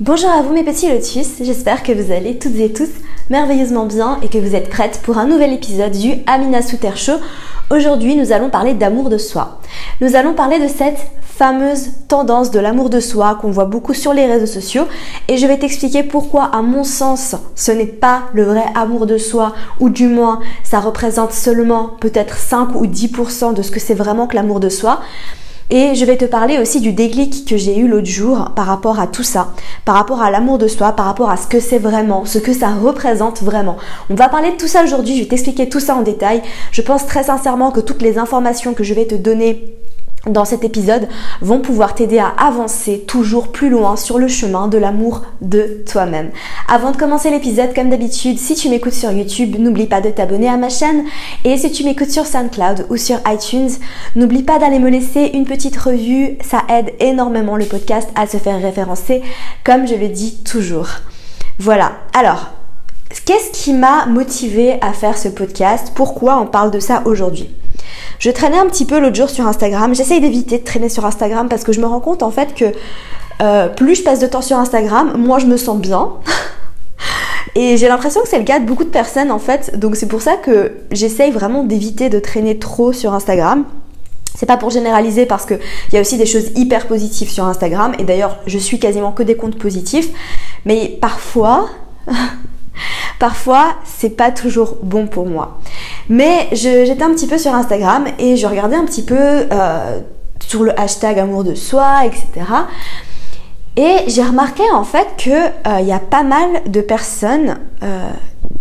Bonjour à vous mes petits lotus, j'espère que vous allez toutes et tous merveilleusement bien et que vous êtes prêtes pour un nouvel épisode du Amina Souter Show. Aujourd'hui nous allons parler d'amour de soi. Nous allons parler de cette fameuse tendance de l'amour de soi qu'on voit beaucoup sur les réseaux sociaux et je vais t'expliquer pourquoi à mon sens ce n'est pas le vrai amour de soi ou du moins ça représente seulement peut-être 5 ou 10% de ce que c'est vraiment que l'amour de soi. Et je vais te parler aussi du déclic que j'ai eu l'autre jour par rapport à tout ça, par rapport à l'amour de soi, par rapport à ce que c'est vraiment, ce que ça représente vraiment. On va parler de tout ça aujourd'hui, je vais t'expliquer tout ça en détail. Je pense très sincèrement que toutes les informations que je vais te donner dans cet épisode vont pouvoir t'aider à avancer toujours plus loin sur le chemin de l'amour de toi-même. Avant de commencer l'épisode, comme d'habitude, si tu m'écoutes sur YouTube, n'oublie pas de t'abonner à ma chaîne. Et si tu m'écoutes sur SoundCloud ou sur iTunes, n'oublie pas d'aller me laisser une petite revue. Ça aide énormément le podcast à se faire référencer, comme je le dis toujours. Voilà. Alors, qu'est-ce qui m'a motivé à faire ce podcast? Pourquoi on parle de ça aujourd'hui? Je traînais un petit peu l'autre jour sur Instagram. J'essaye d'éviter de traîner sur Instagram parce que je me rends compte en fait que euh, plus je passe de temps sur Instagram, moins je me sens bien. Et j'ai l'impression que c'est le cas de beaucoup de personnes en fait. Donc c'est pour ça que j'essaye vraiment d'éviter de traîner trop sur Instagram. C'est pas pour généraliser parce qu'il y a aussi des choses hyper positives sur Instagram. Et d'ailleurs, je suis quasiment que des comptes positifs. Mais parfois, parfois, c'est pas toujours bon pour moi. Mais j'étais un petit peu sur Instagram et je regardais un petit peu euh, sur le hashtag amour de soi, etc. Et j'ai remarqué en fait qu'il euh, y a pas mal de personnes, euh,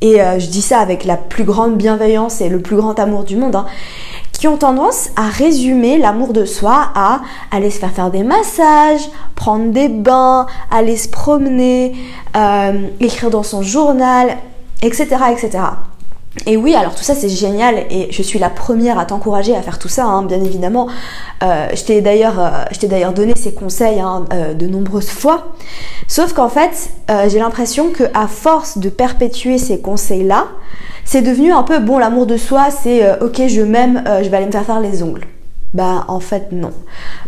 et je dis ça avec la plus grande bienveillance et le plus grand amour du monde, hein, qui ont tendance à résumer l'amour de soi à aller se faire faire des massages, prendre des bains, aller se promener, écrire dans son journal, etc. etc. Et oui, alors tout ça c'est génial et je suis la première à t'encourager à faire tout ça, hein, bien évidemment. Euh, je t'ai d'ailleurs, euh, d'ailleurs donné ces conseils hein, euh, de nombreuses fois. Sauf qu'en fait, j'ai l'impression que à force de perpétuer ces conseils-là, c'est devenu un peu bon l'amour de soi. C'est ok, je m'aime, je vais aller me faire faire les ongles. Bah en fait non.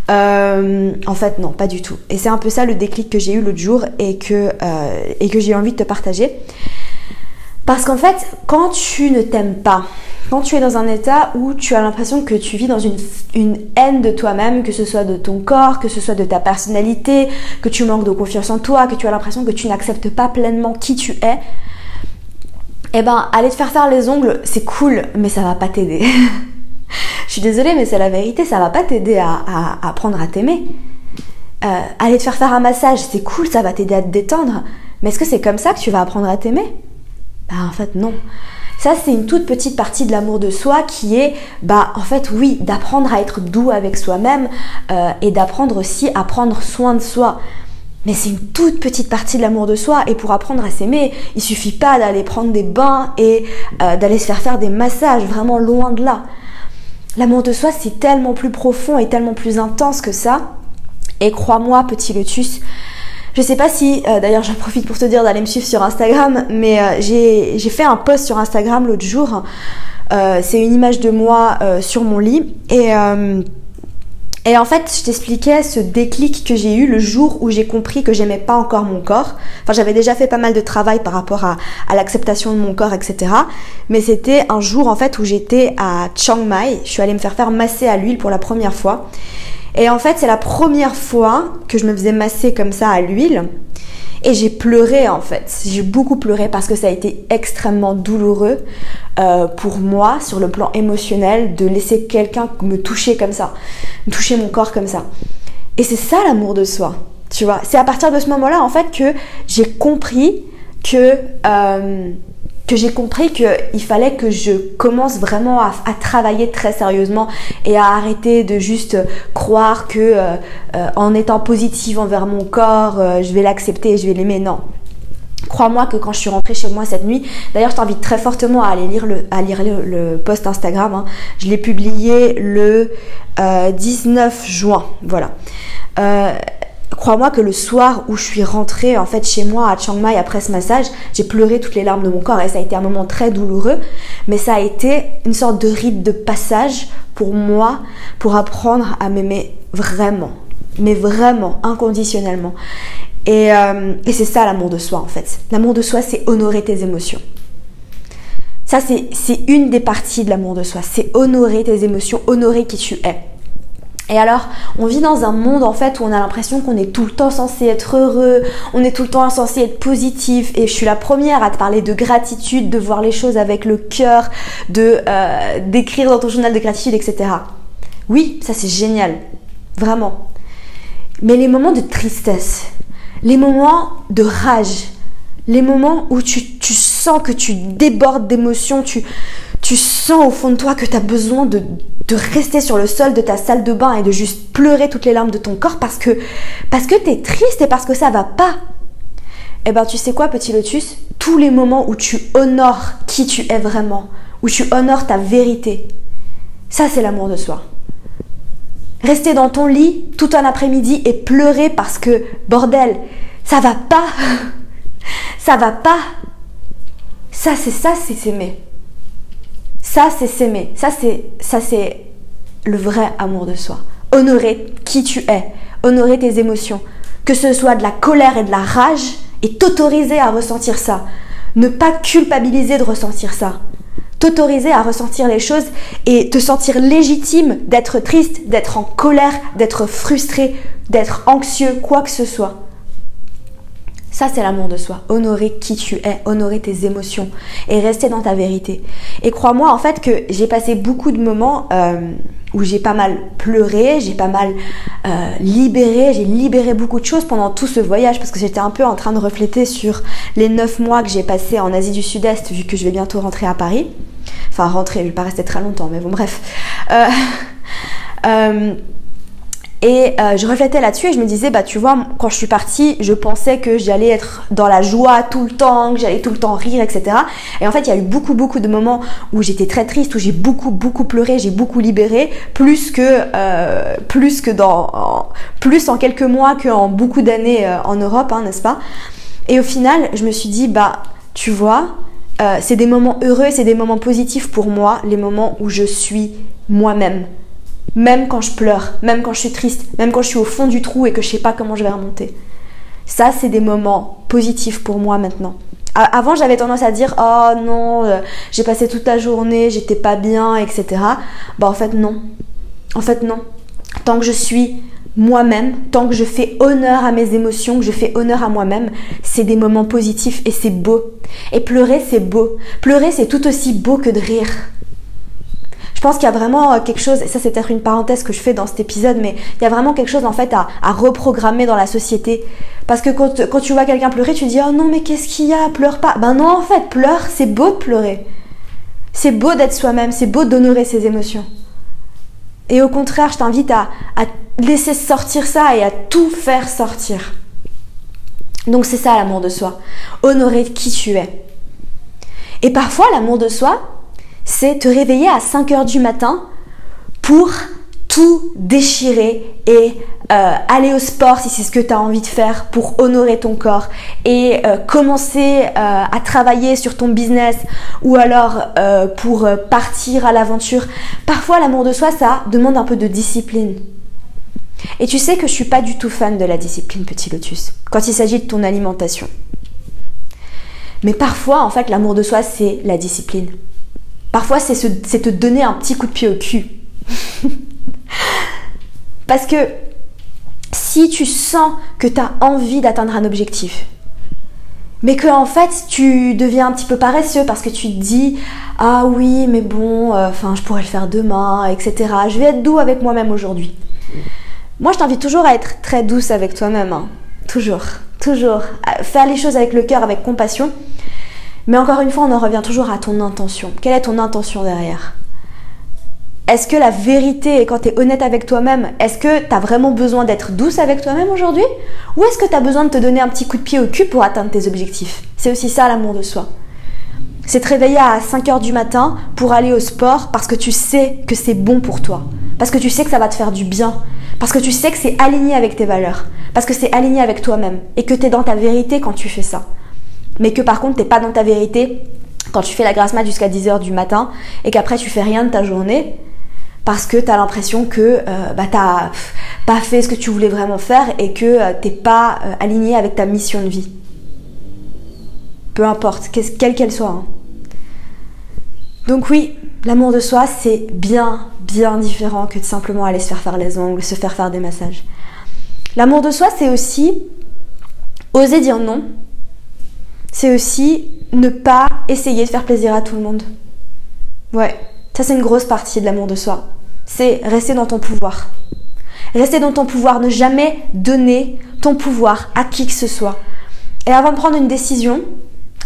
en fait non, pas du tout. Et c'est un peu ça le déclic que j'ai eu l'autre jour et que, et que j'ai envie de te partager. Parce qu'en fait, quand tu ne t'aimes pas, quand tu es dans un état où tu as l'impression que tu vis dans une, haine de toi-même, que ce soit de ton corps, que ce soit de ta personnalité, que tu manques de confiance en toi, que tu as l'impression que tu n'acceptes pas pleinement qui tu es, eh ben, aller te faire faire les ongles, c'est cool, mais ça va pas t'aider. Je suis désolée, mais c'est la vérité, ça va pas t'aider à, apprendre à t'aimer. Euh, aller te faire faire un massage, c'est cool, ça va t'aider à te détendre. Mais est-ce que c'est comme ça que tu vas apprendre à t'aimer? Bah en fait non. Ça c'est une toute petite partie de l'amour de soi qui est bah en fait oui d'apprendre à être doux avec soi-même euh, et d'apprendre aussi à prendre soin de soi. Mais c'est une toute petite partie de l'amour de soi et pour apprendre à s'aimer, il suffit pas d'aller prendre des bains et euh, d'aller se faire faire des massages, vraiment loin de là. L'amour de soi c'est tellement plus profond et tellement plus intense que ça. Et crois-moi petit lotus, je sais pas si, euh, d'ailleurs j'en profite pour te dire d'aller me suivre sur Instagram, mais euh, j'ai fait un post sur Instagram l'autre jour. Euh, c'est une image de moi sur mon lit. Et, et en fait, je t'expliquais ce déclic que j'ai eu le jour où j'ai compris que j'aimais pas encore mon corps. Enfin, j'avais déjà fait pas mal de travail par rapport à, à l'acceptation de mon corps, etc. Mais c'était un jour en fait où j'étais à Chiang Mai. Je suis allée me faire faire masser à l'huile pour la première fois. Et en fait, c'est la première fois que je me faisais masser comme ça à l'huile. Et j'ai pleuré en fait. J'ai beaucoup pleuré parce que ça a été extrêmement douloureux euh, pour moi sur le plan émotionnel de laisser quelqu'un me toucher comme ça, me toucher mon corps comme ça. Et c'est ça l'amour de soi, tu vois. C'est à partir de ce moment-là en fait que j'ai compris que euh, que j'ai compris qu'il fallait que je commence vraiment à, travailler très sérieusement et à arrêter de juste croire que euh, euh, en étant positive envers mon corps, euh, je vais l'accepter et je vais l'aimer. Non. Crois-moi que quand je suis rentrée chez moi cette nuit, d'ailleurs je t'invite très fortement à aller lire le, à lire le, post Instagram, hein. je l'ai publié le 19 juin, voilà. Crois-moi que le soir où je suis rentrée en fait chez moi à Chiang Mai après ce massage, j'ai pleuré toutes les larmes de mon corps et ça a été un moment très douloureux, mais ça a été une sorte de rite de passage pour moi pour apprendre à m'aimer vraiment, mais vraiment, inconditionnellement. Et, euh, et c'est ça l'amour de soi en fait. L'amour de soi, c'est honorer tes émotions. Ça, c'est une des parties de l'amour de soi. C'est honorer tes émotions, honorer qui tu es. Et alors, on vit dans un monde en fait où on a l'impression qu'on est tout le temps censé être heureux, on est tout le temps censé être positif. Et je suis la première à te parler de gratitude, de voir les choses avec le cœur, de euh, d'écrire dans ton journal de gratitude, etc. Oui, ça c'est génial, vraiment. Mais les moments de tristesse, les moments de rage, les moments où tu, tu que tu débordes d'émotions, tu, tu sens au fond de toi que tu as besoin de, rester sur le sol de ta salle de bain et de juste pleurer toutes les larmes de ton corps parce que, parce que tu es triste et parce que ça va pas. Eh ben tu sais quoi petit lotus? Tous les moments où tu honores qui tu es vraiment, où tu honores ta vérité, ça c'est l'amour de soi. Rester dans ton lit tout un après-midi et pleurer parce que, bordel, ça va pas. ça va pas. Ça c'est ça, c'est s'aimer. Ça, c'est s'aimer. Ça, c'est, ça, c'est le vrai amour de soi. Honorer qui tu es. Honorer tes émotions. Que ce soit de la colère et de la rage et t'autoriser à ressentir ça. Ne pas culpabiliser de ressentir ça. T'autoriser à ressentir les choses et te sentir légitime d'être triste, d'être en colère, d'être frustré, d'être anxieux, quoi que ce soit. Ça, c'est l'amour de soi. Honorer qui tu es, honorer tes émotions et rester dans ta vérité. Et crois-moi, en fait, que j'ai passé beaucoup de moments euh, où j'ai pas mal pleuré, j'ai pas mal euh, libéré, j'ai libéré beaucoup de choses pendant tout ce voyage parce que j'étais un peu en train de refléter sur les neuf mois que j'ai passé en Asie du Sud-Est vu que je vais bientôt rentrer à Paris. Enfin, rentrer, je vais pas rester très longtemps, mais bon, bref. Euh, euh et euh, je reflétais là-dessus et je me disais, bah tu vois, quand je suis partie, je pensais que j'allais être dans la joie tout le temps, que j'allais tout le temps rire, etc. Et en fait, il y a eu beaucoup, beaucoup de moments où j'étais très triste, où j'ai beaucoup, beaucoup pleuré, j'ai beaucoup libéré, plus que, euh, plus que dans, en, plus en quelques mois qu'en beaucoup d'années euh, en Europe, hein, n'est-ce pas? Et au final, je me suis dit, bah tu vois, c'est des moments heureux, c'est des moments positifs pour moi, les moments où je suis moi-même même quand je pleure, même quand je suis triste, même quand je suis au fond du trou et que je sais pas comment je vais remonter. Ça, c'est des moments positifs pour moi maintenant. Avant, j'avais tendance à dire oh non, euh, j'ai passé toute la journée, j'étais pas bien, etc. Bah en fait non. En fait non. Tant que je suis moi-même, tant que je fais honneur à mes émotions, que je fais honneur à moi-même, c'est des moments positifs et c'est beau. Et pleurer, c'est beau. Pleurer, c'est tout aussi beau que de rire. Je pense qu'il y a vraiment euh, quelque chose, et ça c'est peut-être une parenthèse que je fais dans cet épisode, mais il y a vraiment quelque chose en fait à, reprogrammer dans la société. Parce que quand, tu vois quelqu'un pleurer, tu dis oh non mais qu'est-ce qu'il y a, pleure pas. Ben non en fait, pleure, c'est beau de pleurer. C'est beau d'être soi-même, c'est beau d'honorer ses émotions. Et au contraire, je t'invite à, à laisser sortir ça et à tout faire sortir. Donc c'est ça l'amour de soi. Honorer qui tu es. Et parfois, l'amour de soi, c'est te réveiller à 5 heures du matin pour tout déchirer et euh, aller au sport si c'est ce que tu as envie de faire pour honorer ton corps et euh, commencer euh, à travailler sur ton business ou alors pour partir à l'aventure. Parfois l'amour de soi ça demande un peu de discipline. Et tu sais que je suis pas du tout fan de la discipline petit lotus quand il s'agit de ton alimentation. Mais parfois en fait l'amour de soi c'est la discipline. Parfois, c'est te donner un petit coup de pied au cul. Parce que si tu sens que tu as envie d'atteindre un objectif, mais que en fait tu deviens un petit peu paresseux parce que tu te dis ah oui mais bon euh, enfin je pourrais le faire demain etc je vais être doux avec moi-même aujourd'hui moi je t'invite toujours à être très douce avec toi-même hein. toujours. Toujours. Faire les choses avec le cœur avec compassion Mais encore une fois, on en revient toujours à ton intention. Quelle est ton intention derrière? Est-ce que la vérité est quand tu es honnête avec toi-même Est-ce que tu as vraiment besoin d'être douce avec toi-même aujourd'hui? Ou est-ce que tu as besoin de te donner un petit coup de pied au cul pour atteindre tes objectifs? C'est aussi ça l'amour de soi. C'est te réveiller à 5h du matin pour aller au sport parce que tu sais que c'est bon pour toi. Parce que tu sais que ça va te faire du bien. Parce que tu sais que c'est aligné avec tes valeurs. Parce que c'est aligné avec toi-même. Et que tu es dans ta vérité quand tu fais ça mais que par contre t'es pas dans ta vérité quand tu fais la grasse mat jusqu'à 10h du matin et qu'après tu fais rien de ta journée parce que tu as l'impression que euh, bah, t'as pas fait ce que tu voulais vraiment faire et que euh, t'es pas euh, aligné avec ta mission de vie. Peu importe, quelle qu'elle soit. Hein. Donc oui, l'amour de soi, c'est bien, bien différent que de simplement aller se faire faire les ongles, se faire faire des massages. L'amour de soi, c'est aussi oser dire non c'est aussi ne pas essayer de faire plaisir à tout le monde. Ouais, ça c'est une grosse partie de l'amour de soi. C'est rester dans ton pouvoir. Rester dans ton pouvoir, ne jamais donner ton pouvoir à qui que ce soit. Et avant de prendre une décision,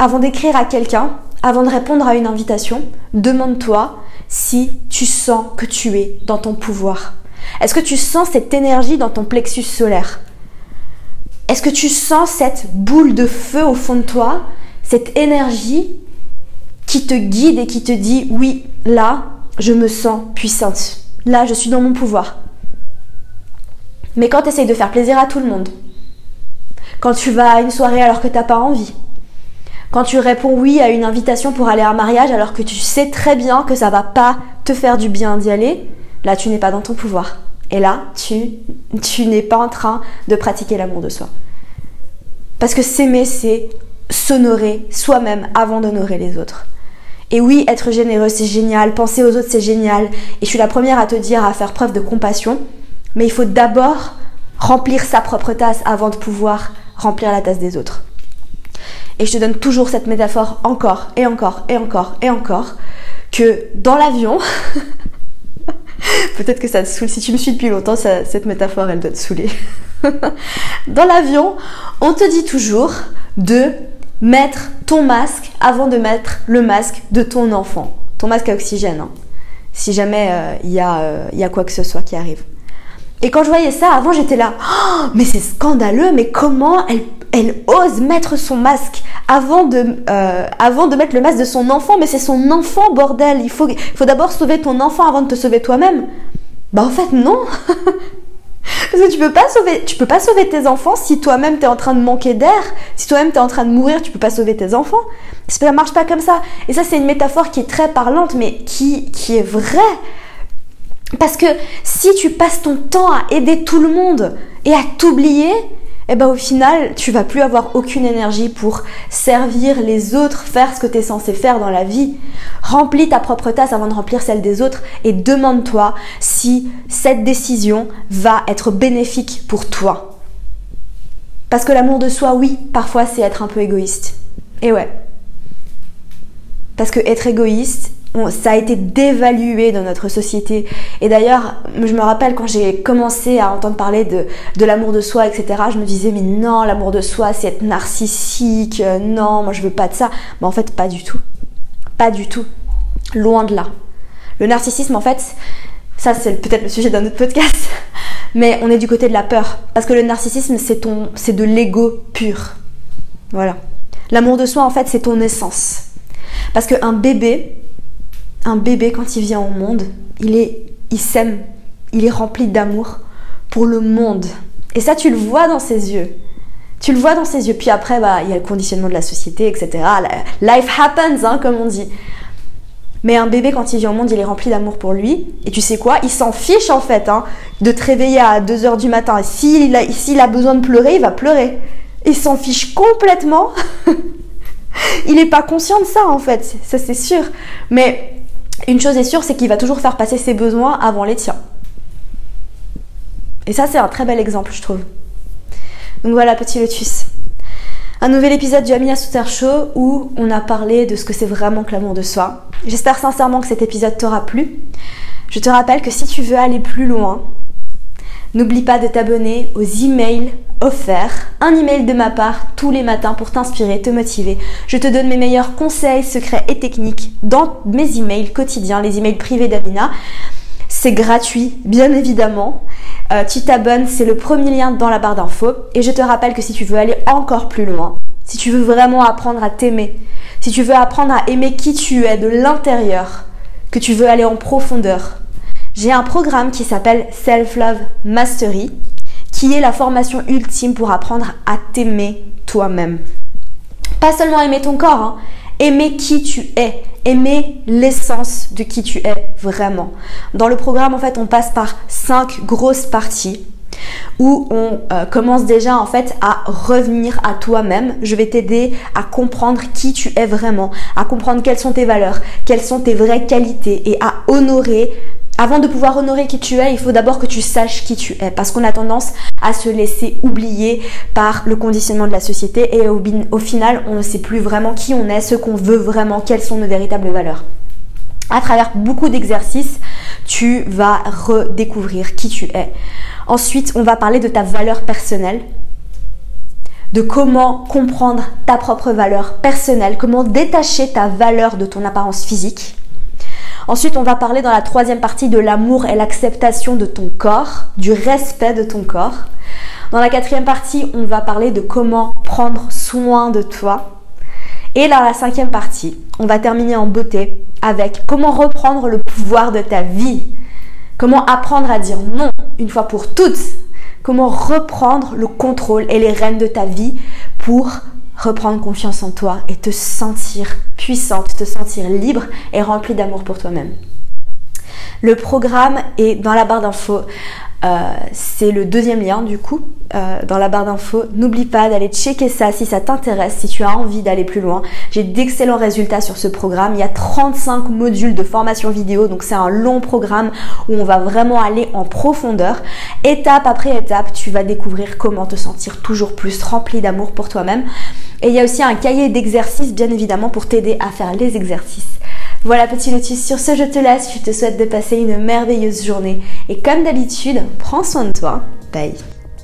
avant d'écrire à quelqu'un, avant de répondre à une invitation, demande-toi si tu sens que tu es dans ton pouvoir. Est-ce que tu sens cette énergie dans ton plexus solaire? Est-ce que tu sens cette boule de feu au fond de toi, cette énergie qui te guide et qui te dit oui, là, je me sens puissante. Là, je suis dans mon pouvoir. Mais quand tu essayes de faire plaisir à tout le monde, quand tu vas à une soirée alors que tu n'as pas envie, quand tu réponds oui à une invitation pour aller à un mariage alors que tu sais très bien que ça va pas te faire du bien d'y aller, là tu n'es pas dans ton pouvoir. Et là, tu, n'es pas en train de pratiquer l'amour de soi. Parce que s'aimer, c'est s'honorer soi-même avant d'honorer les autres. Et oui, être généreux, c'est génial, penser aux autres, c'est génial. Et je suis la première à te dire à faire preuve de compassion. Mais il faut d'abord remplir sa propre tasse avant de pouvoir remplir la tasse des autres. Et je te donne toujours cette métaphore encore et encore et encore et encore que dans l'avion, Peut-être que ça te saoule. Si tu me suis depuis longtemps, cette métaphore, elle doit te saouler. Dans l'avion, on te dit toujours de mettre ton masque avant de mettre le masque de ton enfant. Ton masque à oxygène, hein. si jamais euh, il y, euh, a quoi que ce soit qui arrive. Et quand je voyais ça, avant j'étais là, oh, mais c'est scandaleux, mais comment elle ose mettre son masque avant de, euh, avant de mettre le masque de son enfant Mais c'est son enfant, bordel Il faut, faut d'abord sauver ton enfant avant de te sauver toi-même. Bah en fait non Parce que tu peux pas sauver, tu peux pas sauver tes enfants si toi-même tu es en train de manquer d'air, si toi-même tu es en train de mourir, tu peux pas sauver tes enfants. Ça marche pas comme ça. Et ça c'est une métaphore qui est très parlante mais qui, qui est vraie. Parce que si tu passes ton temps à aider tout le monde et à t'oublier, eh ben au final, tu vas plus avoir aucune énergie pour servir les autres, faire ce que tu es censé faire dans la vie. Remplis ta propre tasse avant de remplir celle des autres et demande-toi si cette décision va être bénéfique pour toi. Parce que l'amour de soi, oui, parfois c'est être un peu égoïste. Et ouais. Parce que être égoïste, ça a été dévalué dans notre société. Et d'ailleurs, je me rappelle quand j'ai commencé à entendre parler de, l'amour de soi, etc., je me disais, mais non, l'amour de soi, c'est être narcissique, euh, non, moi je veux pas de ça. Mais en fait, pas du tout. Pas du tout. Loin de là. Le narcissisme, en fait, ça c'est peut-être le sujet d'un autre podcast, mais on est du côté de la peur. Parce que le narcissisme, c'est, c'est de l'ego pur. Voilà. L'amour de soi, en fait, c'est ton essence. Parce qu'un bébé, un bébé, quand il vient au monde, il est, il s'aime, il est rempli d'amour pour le monde. Et ça, tu le vois dans ses yeux. Tu le vois dans ses yeux. Puis après, bah, il y a le conditionnement de la société, etc. Life happens, hein, comme on dit. Mais un bébé, quand il vient au monde, il est rempli d'amour pour lui. Et tu sais quoi? Il s'en fiche, en fait, hein, de te réveiller à 2h du matin. S'il a, s'il a besoin de pleurer, il va pleurer. Il s'en fiche complètement. il n'est pas conscient de ça, en fait. Ça, c'est sûr. Mais une chose est sûre, c'est qu'il va toujours faire passer ses besoins avant les tiens. Et ça, c'est un très bel exemple, je trouve. Donc voilà, petit lotus. Un nouvel épisode du Amina Souter Show où on a parlé de ce que c'est vraiment que l'amour de soi. J'espère sincèrement que cet épisode t'aura plu. Je te rappelle que si tu veux aller plus loin, n'oublie pas de t'abonner aux emails offert, un email de ma part tous les matins pour t'inspirer, te motiver. Je te donne mes meilleurs conseils, secrets et techniques dans mes emails quotidiens, les emails privés d'Amina. C'est gratuit, bien évidemment. Euh, tu t'abonnes, c'est le premier lien dans la barre d'infos. Et je te rappelle que si tu veux aller encore plus loin, si tu veux vraiment apprendre à t'aimer, si tu veux apprendre à aimer qui tu es de l'intérieur, que tu veux aller en profondeur, j'ai un programme qui s'appelle Self Love Mastery, qui est la formation ultime pour apprendre à t'aimer toi-même. Pas seulement aimer ton corps, hein, aimer qui tu es, aimer l'essence de qui tu es vraiment. Dans le programme, en fait, on passe par cinq grosses parties où on euh, commence déjà en fait à revenir à toi-même. Je vais t'aider à comprendre qui tu es vraiment, à comprendre quelles sont tes valeurs, quelles sont tes vraies qualités et à honorer avant de pouvoir honorer qui tu es, il faut d'abord que tu saches qui tu es, parce qu'on a tendance à se laisser oublier par le conditionnement de la société et au, final, on ne sait plus vraiment qui on est, ce qu'on veut vraiment, quelles sont nos véritables valeurs. À travers beaucoup d'exercices, tu vas redécouvrir qui tu es. Ensuite, on va parler de ta valeur personnelle, de comment comprendre ta propre valeur personnelle, comment détacher ta valeur de ton apparence physique. Ensuite, on va parler dans la troisième partie de l'amour et l'acceptation de ton corps, du respect de ton corps. Dans la quatrième partie, on va parler de comment prendre soin de toi. Et dans la cinquième partie, on va terminer en beauté avec comment reprendre le pouvoir de ta vie. Comment apprendre à dire non une fois pour toutes. Comment reprendre le contrôle et les rênes de ta vie pour reprendre confiance en toi et te sentir puissante, te sentir libre et remplie d'amour pour toi-même. Le programme est dans la barre d'infos. Euh, c'est le deuxième lien du coup euh, dans la barre d'infos. N'oublie pas d'aller checker ça si ça t'intéresse, si tu as envie d'aller plus loin. J'ai d'excellents résultats sur ce programme. Il y a 35 modules de formation vidéo, donc c'est un long programme où on va vraiment aller en profondeur. Étape après étape, tu vas découvrir comment te sentir toujours plus rempli d'amour pour toi-même. Et il y a aussi un cahier d'exercices, bien évidemment, pour t'aider à faire les exercices. Voilà petit lotus, sur ce je te laisse, je te souhaite de passer une merveilleuse journée. Et comme d'habitude, prends soin de toi. Bye